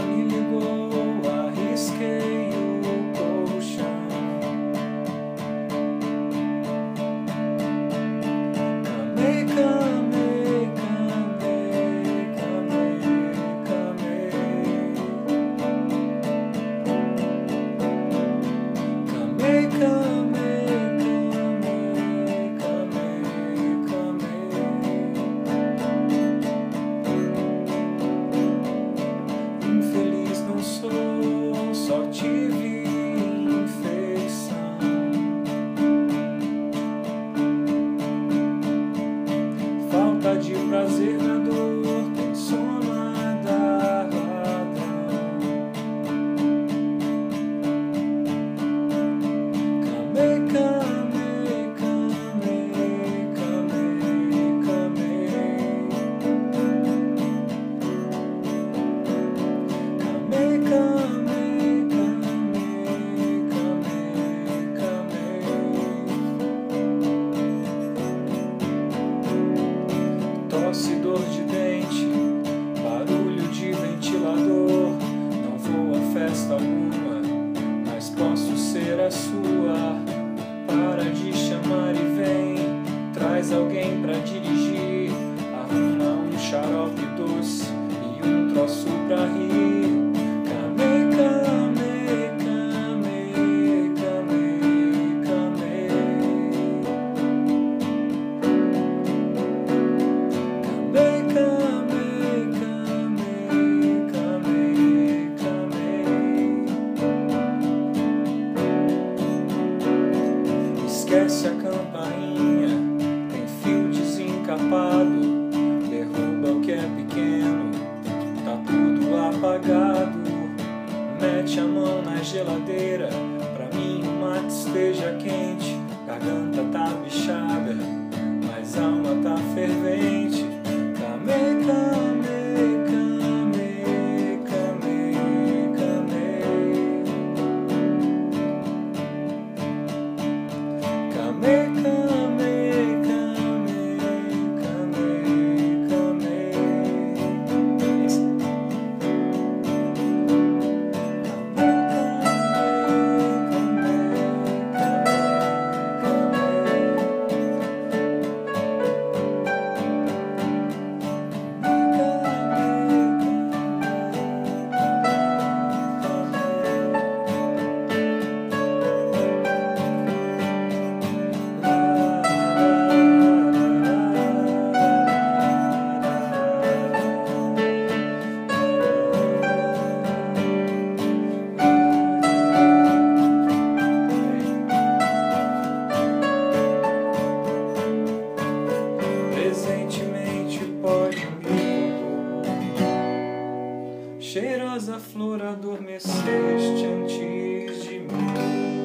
me ligou, arrisquei o colchão. Camei, camei, traz alguém pra dirigir. Arruma um xarope doce e um troço pra rir. Camei, camei, camei, camei, camei. Camei, camei, camei, camei, camei. Esquece a campainha, geladeira, pra mim o mate esteja quente. Garganta tá bichada, mas alma tá fervente. Camei, camei, Cheirosa flor adormeceste antes de mim